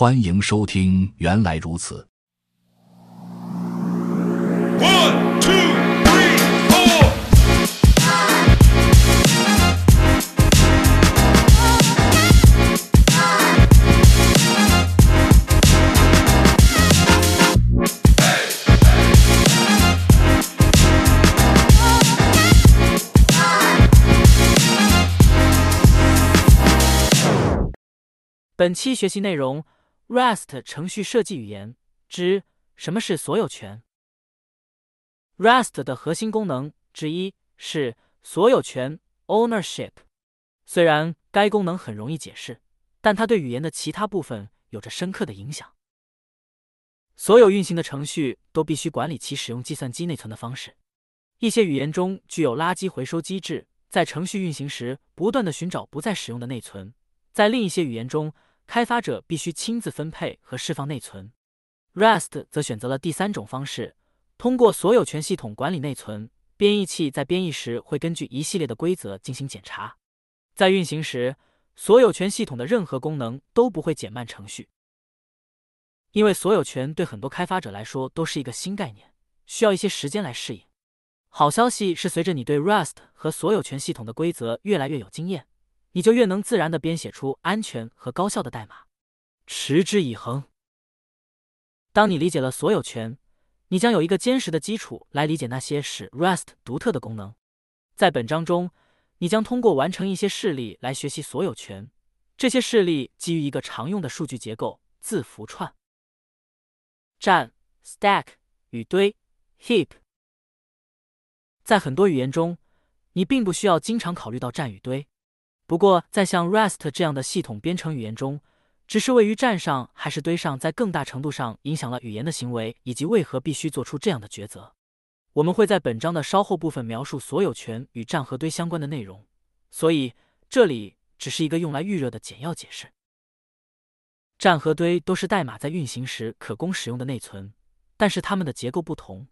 欢迎收听，原来如此。本期学习内容：Rust 程序设计语言之什么是所有权。Rust 的核心功能之一是所有权 （ownership）。虽然该功能很容易解释，但它对语言的其他部分有着深刻的影响。所有运行的程序都必须管理其使用计算机内存的方式。一些语言中具有垃圾回收机制，在程序运行时不断的寻找不再使用的内存。在另一些语言中，开发者必须亲自分配和释放内存。Rust 则选择了第三种方式，通过所有权系统管理内存。编译器在编译时会根据一系列的规则进行检查。在运行时，所有权系统的任何功能都不会减慢程序，因为所有权对很多开发者来说都是一个新概念，需要一些时间来适应。好消息是，随着你对 Rust 和所有权系统的规则越来越有经验，你就越能自然的编写出安全和高效的代码。持之以恒。当你理解了所有权，你将有一个坚实的基础来理解那些使 Rust 独特的功能。在本章中，你将通过完成一些示例来学习所有权。这些示例基于一个常用的数据结构——字符串。站 （stack） 与堆 （heap）。在很多语言中，你并不需要经常考虑到站与堆。不过，在像 Rust 这样的系统编程语言中，只是位于站上还是堆上，在更大程度上影响了语言的行为以及为何必须做出这样的抉择。我们会在本章的稍后部分描述所有权与站和堆相关的内容，所以这里只是一个用来预热的简要解释。站和堆都是代码在运行时可供使用的内存，但是它们的结构不同。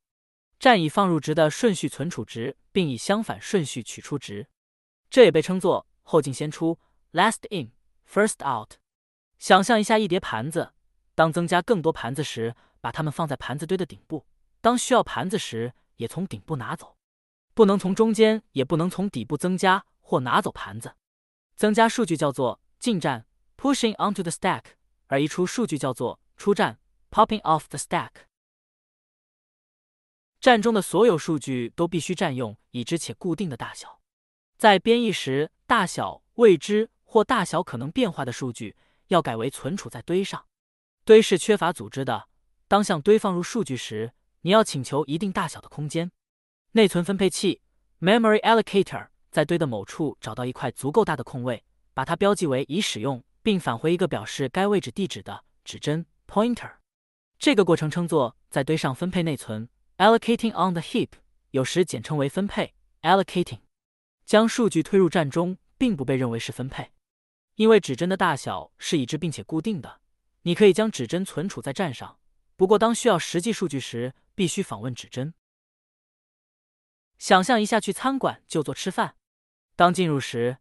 站以放入值的顺序存储值，并以相反顺序取出值，这也被称作后进先出 （last in, first out）。想象一下一叠盘子，当增加更多盘子时，把它们放在盘子堆的顶部；当需要盘子时，也从顶部拿走。不能从中间，也不能从底部增加或拿走盘子。增加数据叫做进站 （pushing onto the stack），而移出数据叫做出站 （popping off the stack）。站中的所有数据都必须占用已知且固定的大小。在编译时，大小未知或大小可能变化的数据要改为存储在堆上。堆是缺乏组织的。当向堆放入数据时，你要请求一定大小的空间。内存分配器 （memory allocator） 在堆的某处找到一块足够大的空位，把它标记为已使用，并返回一个表示该位置地址的指针 （pointer）。这个过程称作在堆上分配内存。Allocating on the heap，有时简称为分配 （allocating）。将数据推入站中，并不被认为是分配，因为指针的大小是已知并且固定的。你可以将指针存储在站上，不过当需要实际数据时，必须访问指针。想象一下，去餐馆就坐吃饭。当进入时，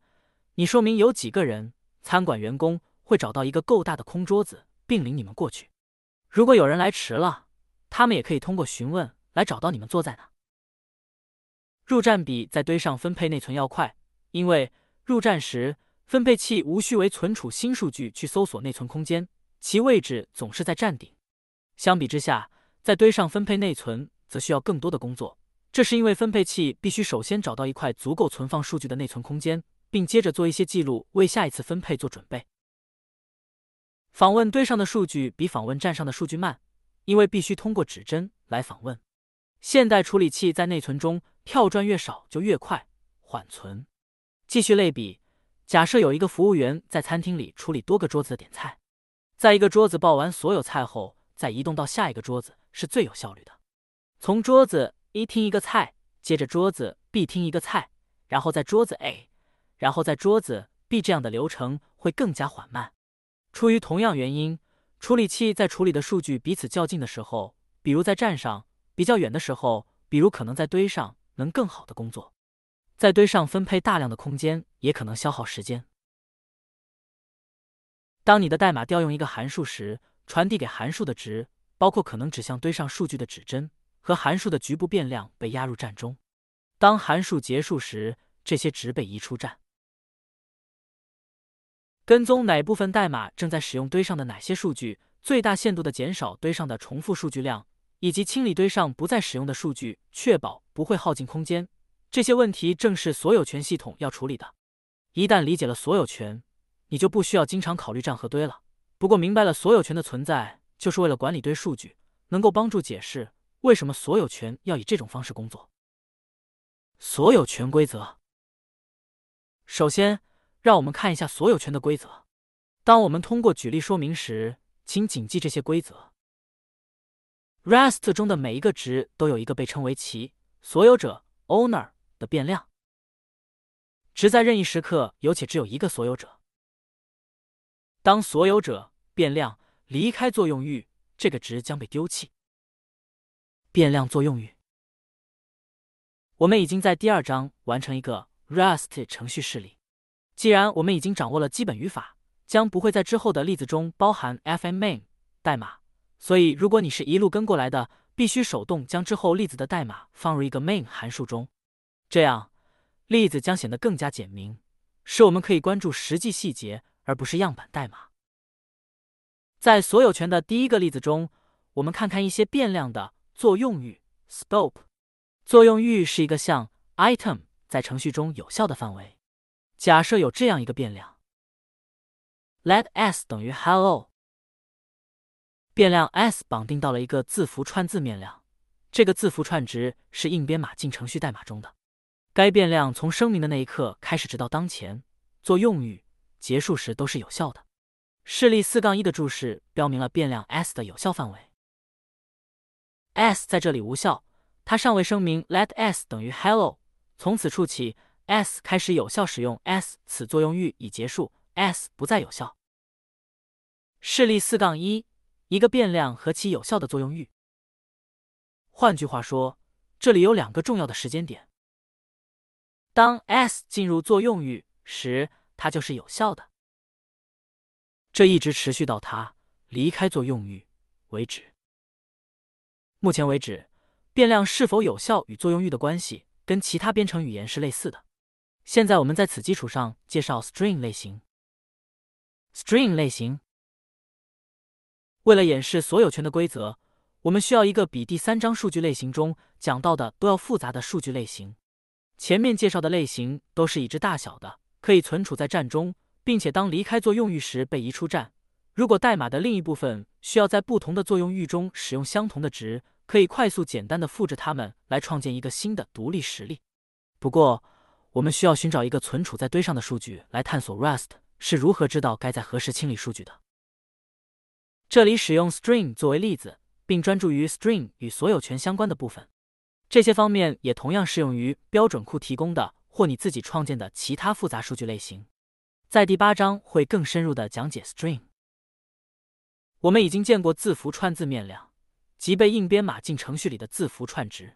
你说明有几个人，餐馆员工会找到一个够大的空桌子，并领你们过去。如果有人来迟了，他们也可以通过询问。来找到你们坐在哪。入站比在堆上分配内存要快，因为入站时分配器无需为存储新数据去搜索内存空间，其位置总是在站顶。相比之下，在堆上分配内存则需要更多的工作，这是因为分配器必须首先找到一块足够存放数据的内存空间，并接着做一些记录，为下一次分配做准备。访问堆上的数据比访问站上的数据慢，因为必须通过指针来访问。现代处理器在内存中跳转越少就越快，缓存。继续类比，假设有一个服务员在餐厅里处理多个桌子的点菜，在一个桌子报完所有菜后，再移动到下一个桌子是最有效率的。从桌子 A 听一个菜，接着桌子 B 听一个菜，然后在桌子 A，然后在桌子 B，这样的流程会更加缓慢。出于同样原因，处理器在处理的数据彼此较近的时候，比如在站上。比较远的时候，比如可能在堆上，能更好的工作。在堆上分配大量的空间，也可能消耗时间。当你的代码调用一个函数时，传递给函数的值包括可能指向堆上数据的指针和函数的局部变量被压入站中。当函数结束时，这些值被移出站。跟踪哪部分代码正在使用堆上的哪些数据，最大限度的减少堆上的重复数据量，以及清理堆上不再使用的数据，确保不会耗尽空间。这些问题正是所有权系统要处理的。一旦理解了所有权，你就不需要经常考虑站和堆了。不过，明白了所有权的存在，就是为了管理堆数据，能够帮助解释为什么所有权要以这种方式工作。所有权规则。首先，让我们看一下所有权的规则。当我们通过举例说明时，请谨记这些规则。Rest 中的每一个值都有一个被称为其所有者 （owner） 的变量，值在任意时刻有且只有一个所有者。当所有者变量离开作用域，这个值将被丢弃。变量作用域。我们已经在第二章完成一个 Rust 程序示例。既然我们已经掌握了基本语法，将不会在之后的例子中包含 fm main 代码，所以如果你是一路跟过来的，必须手动将之后例子的代码放入一个 main 函数中，这样例子将显得更加简明，使我们可以关注实际细节而不是样板代码。在所有权的第一个例子中，我们看看一些变量的作用域 scope。作用域是一个像 item 在程序中有效的范围。假设有这样一个变量，let s 等于 hello，变量 s 绑定到了一个字符串字面量，这个字符串值是硬编码进程序代码中的。该变量从声明的那一刻开始，直到当前作用域结束时都是有效的。示例四杠一的注释标明了变量 s 的有效范围，s 在这里无效。它尚未声明 let s 等于 hello，从此处起，s 开始有效使用 s，此作用域已结束，s 不再有效。示例四杠一，一个变量和其有效的作用域。换句话说，这里有两个重要的时间点：当 s 进入作用域时，它就是有效的，这一直持续到它离开作用域为止。目前为止。变量是否有效与作用域的关系跟其他编程语言是类似的。现在我们在此基础上介绍 string 类型。string 类型为了演示所有权的规则，我们需要一个比第三章数据类型中讲到的都要复杂的数据类型。前面介绍的类型都是已知大小的，可以存储在站中，并且当离开作用域时被移出站。如果代码的另一部分需要在不同的作用域中使用相同的值。可以快速简单的复制它们来创建一个新的独立实例。不过，我们需要寻找一个存储在堆上的数据来探索 Rust 是如何知道该在何时清理数据的。这里使用 string 作为例子，并专注于 string 与所有权相关的部分。这些方面也同样适用于标准库提供的或你自己创建的其他复杂数据类型。在第八章会更深入的讲解 string。我们已经见过字符串字面量。即被硬编码进程序里的字符串值，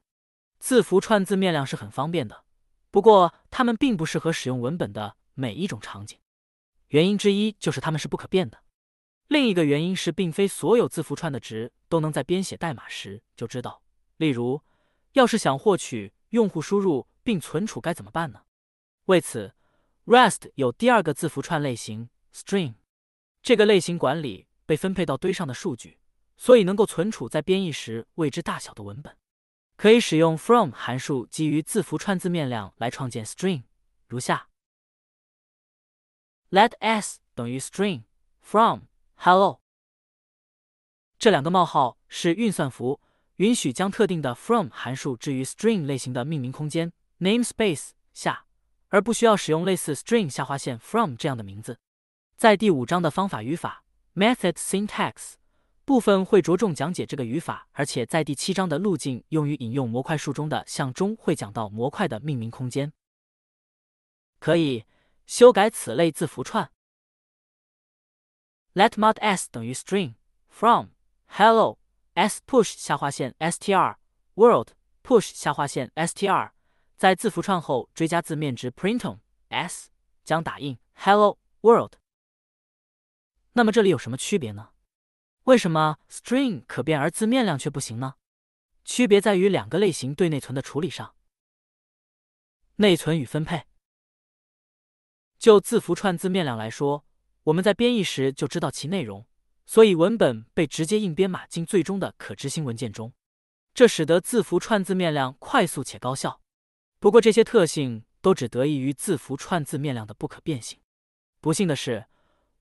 字符串字面量是很方便的，不过它们并不适合使用文本的每一种场景。原因之一就是它们是不可变的，另一个原因是并非所有字符串的值都能在编写代码时就知道。例如，要是想获取用户输入并存储该怎么办呢？为此，REST 有第二个字符串类型 String，这个类型管理被分配到堆上的数据。所以能够存储在编译时未知大小的文本，可以使用 from 函数基于字符串字面量来创建 string，如下：let s 等于 string from hello。这两个冒号是运算符，允许将特定的 from 函数置于 string 类型的命名空间 namespace 下，而不需要使用类似 string 下划线 from 这样的名字。在第五章的方法语法 method syntax。部分会着重讲解这个语法，而且在第七章的路径用于引用模块树中的项中会讲到模块的命名空间。可以修改此类字符串。Let mod s 等于 string from hello s push 下划线 str world push 下划线 str，在字符串后追加字面值 printon s，将打印 hello world。那么这里有什么区别呢？为什么 string 可变而字面量却不行呢？区别在于两个类型对内存的处理上。内存与分配。就字符串字面量来说，我们在编译时就知道其内容，所以文本被直接硬编码进最终的可执行文件中，这使得字符串字面量快速且高效。不过这些特性都只得益于字符串字面量的不可变性。不幸的是。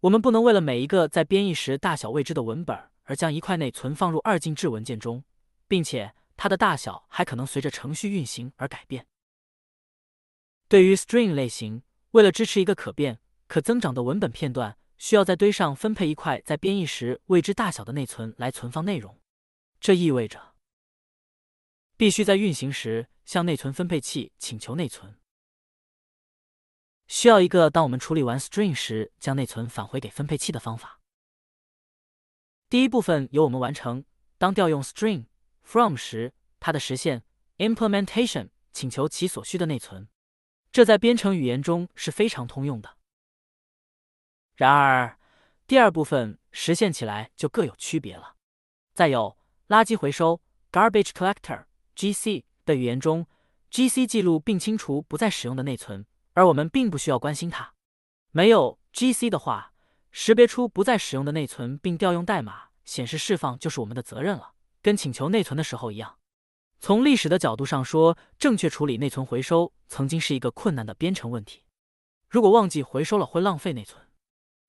我们不能为了每一个在编译时大小未知的文本而将一块内存放入二进制文件中，并且它的大小还可能随着程序运行而改变。对于 string 类型，为了支持一个可变、可增长的文本片段，需要在堆上分配一块在编译时未知大小的内存来存放内容。这意味着必须在运行时向内存分配器请求内存。需要一个当我们处理完 string 时将内存返回给分配器的方法。第一部分由我们完成。当调用 string from 时，它的实现 implementation 请求其所需的内存，这在编程语言中是非常通用的。然而，第二部分实现起来就各有区别了。再有垃圾回收 garbage collector GC 的语言中，GC 记录并清除不再使用的内存。而我们并不需要关心它。没有 GC 的话，识别出不再使用的内存并调用代码显示释放就是我们的责任了，跟请求内存的时候一样。从历史的角度上说，正确处理内存回收曾经是一个困难的编程问题。如果忘记回收了，会浪费内存；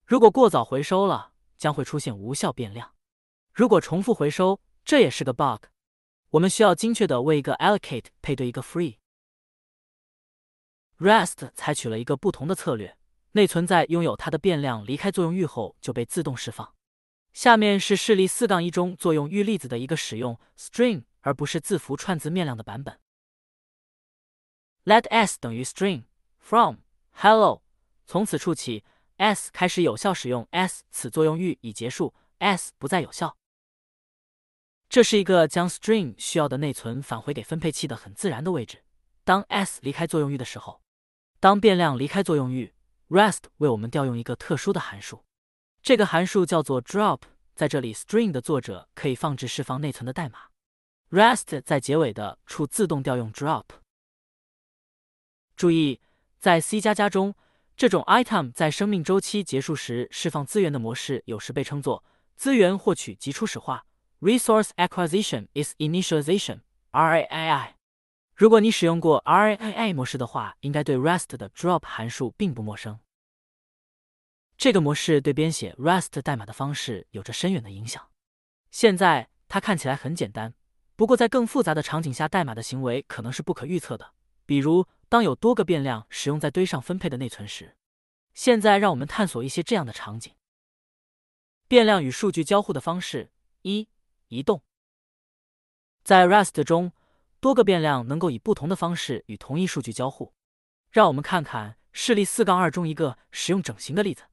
如果过早回收了，将会出现无效变量；如果重复回收，这也是个 bug。我们需要精确的为一个 allocate 配对一个 free。Rest 采取了一个不同的策略，内存在拥有它的变量离开作用域后就被自动释放。下面是示例四杠一中作用域例子的一个使用 string 而不是字符串字面量的版本。Let s 等于 string from hello，从此处起，s 开始有效使用 s，此作用域已结束，s 不再有效。这是一个将 string 需要的内存返回给分配器的很自然的位置。当 s 离开作用域的时候。当变量离开作用域，Rest 为我们调用一个特殊的函数，这个函数叫做 drop。在这里，string 的作者可以放置释放内存的代码，Rest 在结尾的处自动调用 drop。注意，在 C 加加中，这种 item 在生命周期结束时释放资源的模式，有时被称作资源获取及初始化 （Resource Acquisition is Initialization，RAII）。如果你使用过 RAI 模式的话，应该对 Rest 的 drop 函数并不陌生。这个模式对编写 Rest 代码的方式有着深远的影响。现在它看起来很简单，不过在更复杂的场景下，代码的行为可能是不可预测的。比如，当有多个变量使用在堆上分配的内存时。现在让我们探索一些这样的场景：变量与数据交互的方式一、移动。在 Rest 中。多个变量能够以不同的方式与同一数据交互。让我们看看示例四杠二中一个使用整形的例子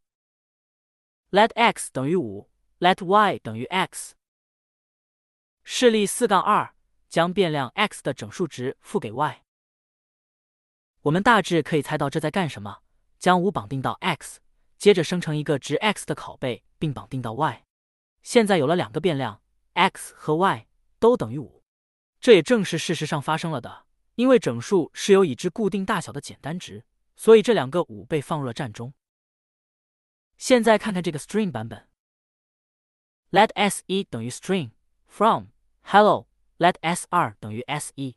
：let x 等于五，let y 等于 x。示例四杠二将变量 x 的整数值赋给 y。我们大致可以猜到这在干什么：将五绑定到 x，接着生成一个值 x 的拷贝，并绑定到 y。现在有了两个变量 x 和 y 都等于五。这也正是事实上发生了的，因为整数是由已知固定大小的简单值，所以这两个五被放入了站中。现在看看这个 string 版本，let s 一等于 string from hello，let s 二等于 s 一。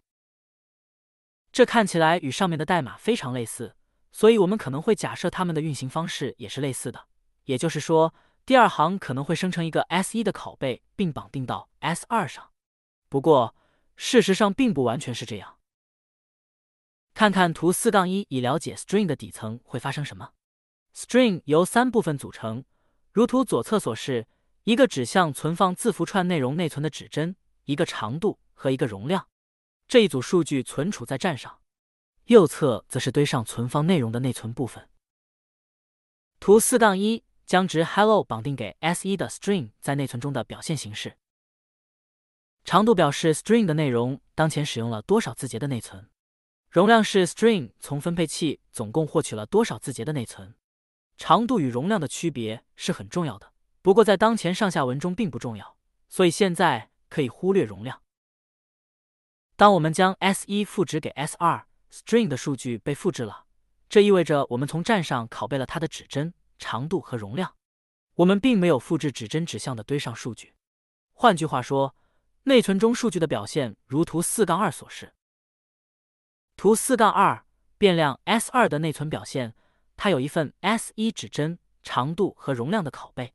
这看起来与上面的代码非常类似，所以我们可能会假设它们的运行方式也是类似的。也就是说，第二行可能会生成一个 s 一的拷贝，并绑定到 s 二上。不过，事实上并不完全是这样。看看图四杠一，以了解 string 的底层会发生什么。string 由三部分组成，如图左侧所示：一个指向存放字符串内容内存的指针，一个长度和一个容量。这一组数据存储在站上。右侧则是堆上存放内容的内存部分。图四杠一将值 hello 绑定给 s 一的 string 在内存中的表现形式。长度表示 string 的内容当前使用了多少字节的内存，容量是 string 从分配器总共获取了多少字节的内存。长度与容量的区别是很重要的，不过在当前上下文中并不重要，所以现在可以忽略容量。当我们将 S 一复制给 S 二，string 的数据被复制了，这意味着我们从站上拷贝了它的指针、长度和容量。我们并没有复制指针指向的堆上数据。换句话说，内存中数据的表现如图四杠二所示。图四杠二变量 S 二的内存表现，它有一份 S 一指针、长度和容量的拷贝。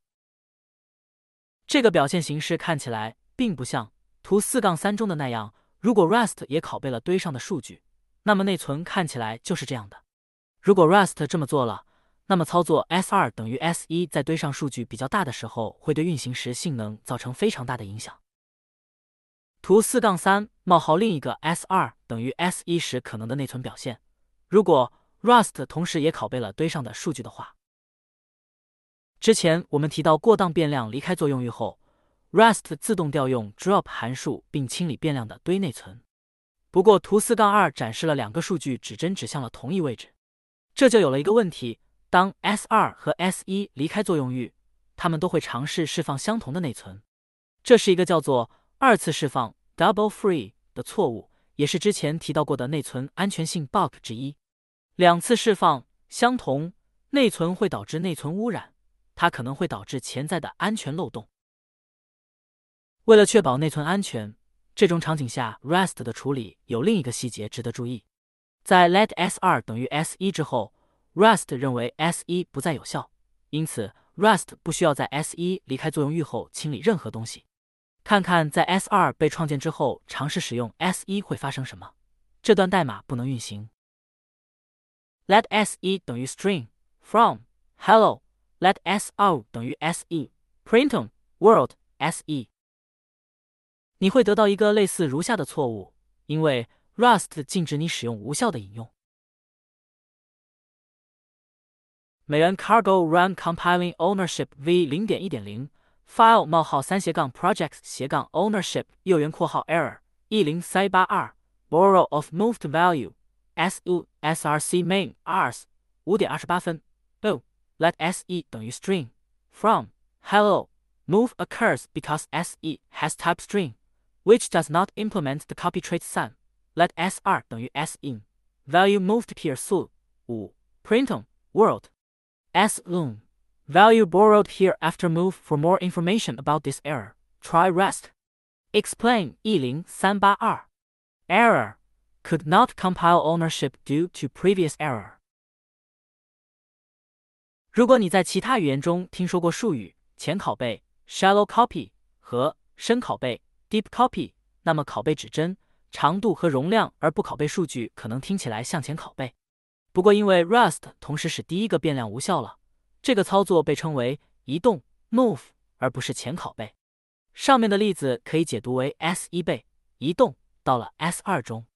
这个表现形式看起来并不像图四杠三中的那样。如果 Rust 也拷贝了堆上的数据，那么内存看起来就是这样的。如果 Rust 这么做了，那么操作 S 二等于 S 一在堆上数据比较大的时候，会对运行时性能造成非常大的影响。图四杠三冒号另一个 S 二等于 S 一时可能的内存表现。如果 Rust 同时也拷贝了堆上的数据的话，之前我们提到过当变量离开作用域后。Rust 自动调用 drop 函数并清理变量的堆内存。不过图四杠二展示了两个数据指针指向了同一位置，这就有了一个问题：当 S 二和 S 一离开作用域，它们都会尝试释放相同的内存。这是一个叫做二次释放 （double free） 的错误，也是之前提到过的内存安全性 bug 之一。两次释放相同内存会导致内存污染，它可能会导致潜在的安全漏洞。为了确保内存安全，这种场景下 Rust 的处理有另一个细节值得注意。在 Let S 二等于 S 一之后，Rust 认为 S 一不再有效，因此 Rust 不需要在 S 一离开作用域后清理任何东西。看看在 S 二被创建之后尝试使用 S 一会发生什么。这段代码不能运行。Let S 一等于 string from hello Let S 二等于 SE，print world s e。你会得到一个类似如下的错误，因为 Rust 禁止你使用无效的引用。美元 cargo run compiling ownership v 零点一点零 file 冒号三斜杠 projects 斜杠 ownership 右圆括号 error 一零三八二 borrow of moved value s u src main rs 五点二十八分 o let se 等于 string from hello move occurs because se has type string which does not implement the copy trait sum. Let sr 等于 sin value moved here su 五 printum world s um value borrowed here after move. For more information about this error, try rest. Explain 一零三八二 error could not compile ownership due to previous error. 如果你在其他语言中听说过术语前拷贝 （shallow copy） 和深拷贝 Deep copy，那么拷贝指针长度和容量而不拷贝数据，可能听起来向前拷贝。不过，因为 Rust 同时使第一个变量无效了，这个操作被称为移动 （move） 而不是前拷贝。上面的例子可以解读为 S 一被移动到了 S 二中。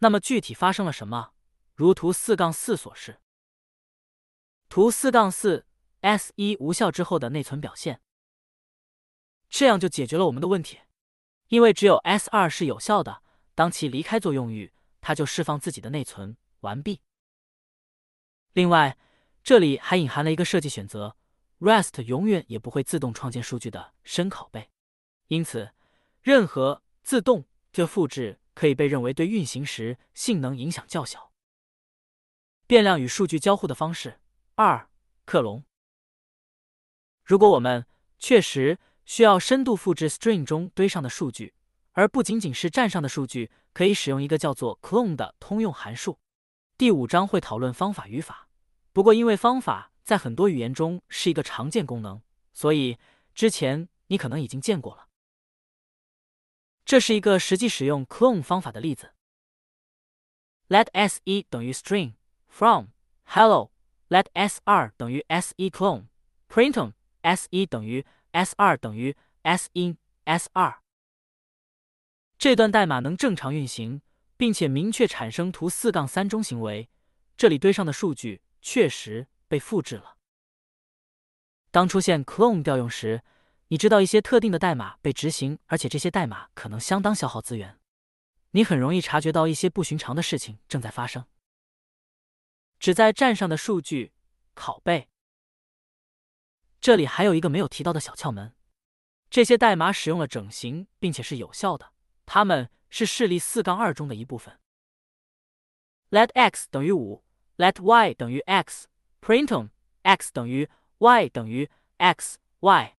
那么具体发生了什么？如图四杠四所示。图四杠四 S 一无效之后的内存表现，这样就解决了我们的问题。因为只有 S 二是有效的，当其离开作用域，它就释放自己的内存。完毕。另外，这里还隐含了一个设计选择：REST 永远也不会自动创建数据的深拷贝，因此，任何自动的复制可以被认为对运行时性能影响较小。变量与数据交互的方式二克隆。如果我们确实。需要深度复制 string 中堆上的数据，而不仅仅是站上的数据，可以使用一个叫做 clone 的通用函数。第五章会讨论方法语法，不过因为方法在很多语言中是一个常见功能，所以之前你可能已经见过了。这是一个实际使用 clone 方法的例子。Let s 一等于 string from hello Let s 二等于 s 一 clone print s 一等于 S 二等于 S in S 二，这段代码能正常运行，并且明确产生图四杠三中行为。这里堆上的数据确实被复制了。当出现 clone 调用时，你知道一些特定的代码被执行，而且这些代码可能相当消耗资源。你很容易察觉到一些不寻常的事情正在发生。只在站上的数据拷贝。这里还有一个没有提到的小窍门：这些代码使用了整形，并且是有效的，它们是示例四杠二中的一部分。Let x 等于五，Let y 等于 x，Printon x 等于 y 等于 x y。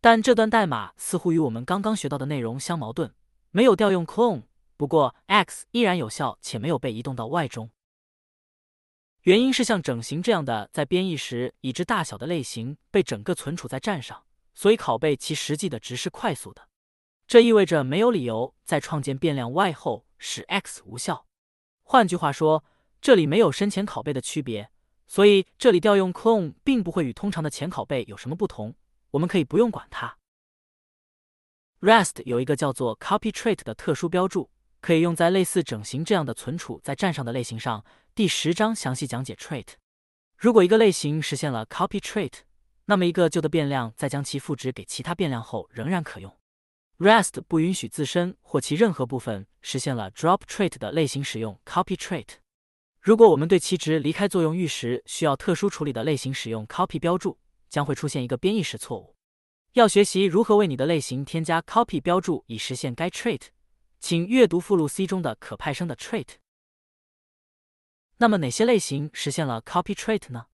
但这段代码似乎与我们刚刚学到的内容相矛盾，没有调用 clone，不过 x 依然有效且没有被移动到 y 中。原因是像整形这样的在编译时已知大小的类型被整个存储在站上，所以拷贝其实际的值是快速的。这意味着没有理由在创建变量 y 后使 x 无效。换句话说，这里没有深浅拷贝的区别，所以这里调用 clone 并不会与通常的浅拷贝有什么不同。我们可以不用管它。Rest 有一个叫做 copy trait 的特殊标注，可以用在类似整形这样的存储在站上的类型上。第十章详细讲解 trait。如果一个类型实现了 copy trait，那么一个旧的变量在将其赋值给其他变量后仍然可用。Rest 不允许自身或其任何部分实现了 drop trait 的类型使用 copy trait。如果我们对其值离开作用域时需要特殊处理的类型使用 copy 标注。将会出现一个编译时错误。要学习如何为你的类型添加 copy 标注以实现该 trait，请阅读附录 C 中的可派生的 trait。那么哪些类型实现了 copy trait 呢？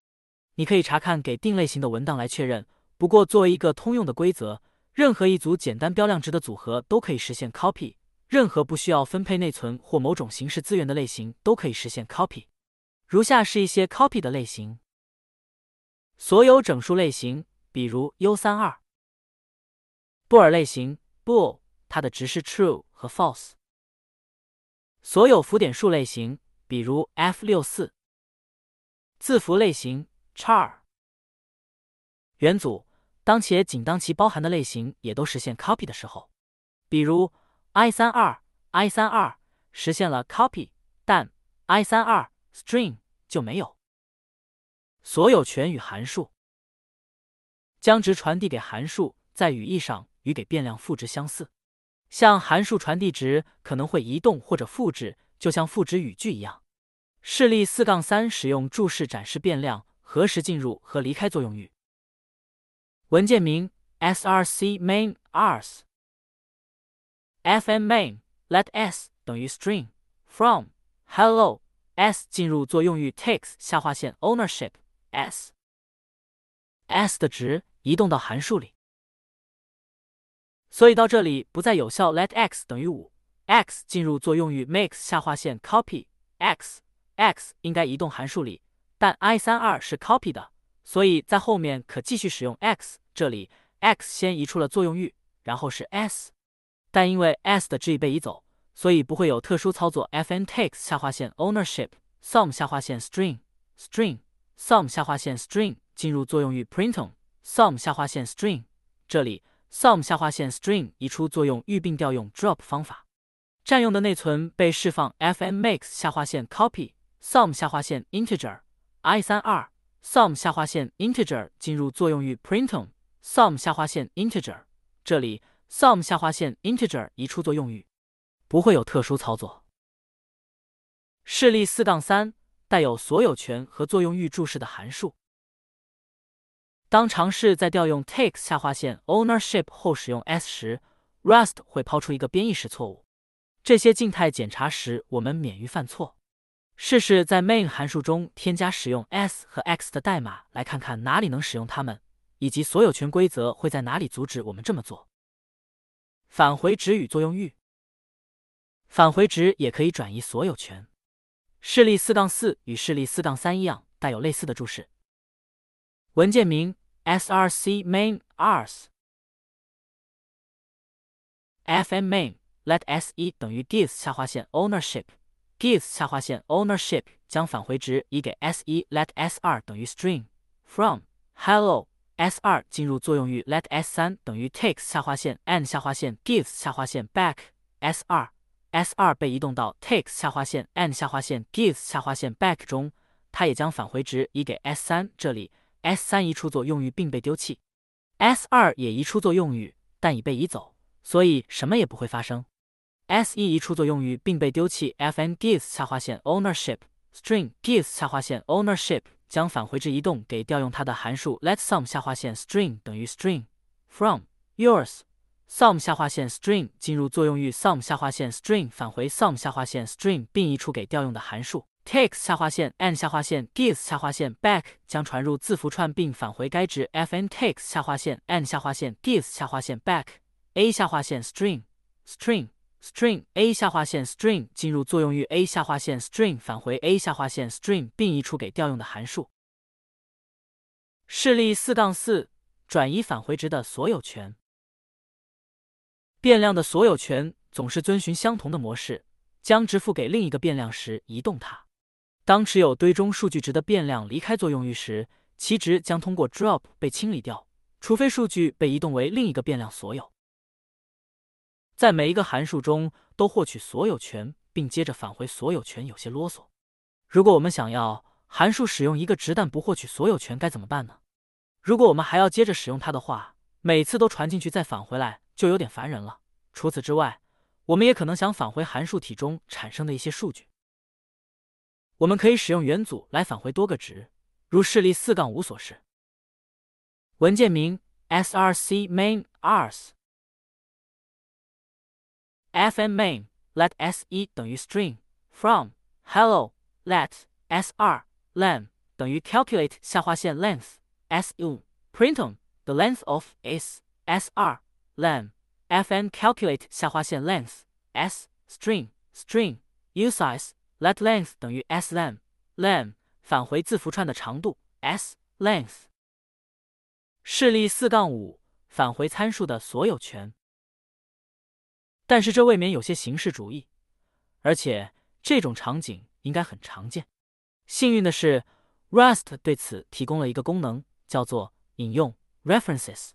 你可以查看给定类型的文档来确认。不过作为一个通用的规则，任何一组简单标量值的组合都可以实现 copy。任何不需要分配内存或某种形式资源的类型都可以实现 copy。如下是一些 copy 的类型。所有整数类型，比如 U 三二；布尔类型 bool，它的值是 true 和 false；所有浮点数类型，比如 F 六四；字符类型 char；元组，当且仅当其包含的类型也都实现 copy 的时候，比如 I 三二 I 三二实现了 copy，但 I 三二 string 就没有。所有权与函数。将值传递给函数，在语义上与给变量赋值相似。向函数传递值可能会移动或者复制，就像赋值语句一样。示例四杠三使用注释展示变量何时进入和离开作用域。文件名 src main ars fm main let s 等于 string from hello s 进入作用域 takes 下划线 ownership。s s 的值移动到函数里，所以到这里不再有效。Let x 等于五，x 进入作用域 makes 下划线 copy x x 应该移动函数里，但 i 三二是 copy 的，所以在后面可继续使用 x。这里 x 先移出了作用域，然后是 s，但因为 s 的 g 被移走，所以不会有特殊操作。fn takes 下划线 ownership sum 下划线 string string。sum 下划线 string 进入作用域 printon sum 下划线 string 这里 sum 下划线 string 移出作用域并调用 drop 方法，占用的内存被释放 fn max 下划线 copy sum 下划线 integer i 三二 sum 下划线 integer 进入作用域 printon sum 下划线 integer 这里 sum 下划线 integer 移出作用域，不会有特殊操作。示例四杠三。带有所有权和作用域注释的函数。当尝试在调用 take 下划线 ownership 后使用 s 时，Rust 会抛出一个编译时错误。这些静态检查时，我们免于犯错。试试在 main 函数中添加使用 s 和 x 的代码，来看看哪里能使用它们，以及所有权规则会在哪里阻止我们这么做。返回值与作用域，返回值也可以转移所有权。示例四杠四与示例四杠三一样，带有类似的注释。文件名 src main ars fm main let s 一等于 gives 下划线 ownership gives 下划线 ownership 将返回值移给 s 一 let s 二等于 string from hello s 二进入作用域 let s 三等于 takes 下划线 and 下划线 gives 下划线 back s 二。s 二被移动到 takes 下划线 and 下划线 gives 下划线 back 中，它也将返回值移给 s 三。这里 s 三移出作用域并被丢弃，s 二也移出作用域，但已被移走，所以什么也不会发生。s 一移出作用域并被丢弃，fn gives 下划线 ownership string gives 下划线 ownership 将返回值移动给调用它的函数 let sum 下划线 string 等于 string from yours sum 下划线 string 进入作用域 sum 下划线 string 返回 sum 下划线 string 并移出给调用的函数 takes 下划线 and 下划线 gives 下划线 back 将传入字符串并返回该值 fn takes 下划线 and 下划线 gives 下划线 back a 下划线 string string string a 下划线 string 进入作用域 a 下划线 string 返回 a 下划线 string 并移出给调用的函数。示例四杠四转移返回值的所有权。变量的所有权总是遵循相同的模式，将值赋给另一个变量时移动它。当持有堆中数据值的变量离开作用域时，其值将通过 drop 被清理掉，除非数据被移动为另一个变量所有。在每一个函数中都获取所有权，并接着返回所有权，有些啰嗦。如果我们想要函数使用一个值但不获取所有权，该怎么办呢？如果我们还要接着使用它的话，每次都传进去再返回来，就有点烦人了。除此之外，我们也可能想返回函数体中产生的一些数据。我们可以使用元组来返回多个值，如示例四杠五所示。文件名：src/main.rs。fn main let s 一等于 string from hello let s 二 len 等于 calculate 下划线 length s u print on the length of is s 二 len fn calculate 下划线 length s string string usize let length 等于 s len len 返回字符串的长度 s length 示例四杠五返回参数的所有权。但是这未免有些形式主义，而且这种场景应该很常见。幸运的是，Rust 对此提供了一个功能，叫做引用 references。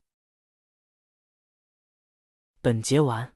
本节完。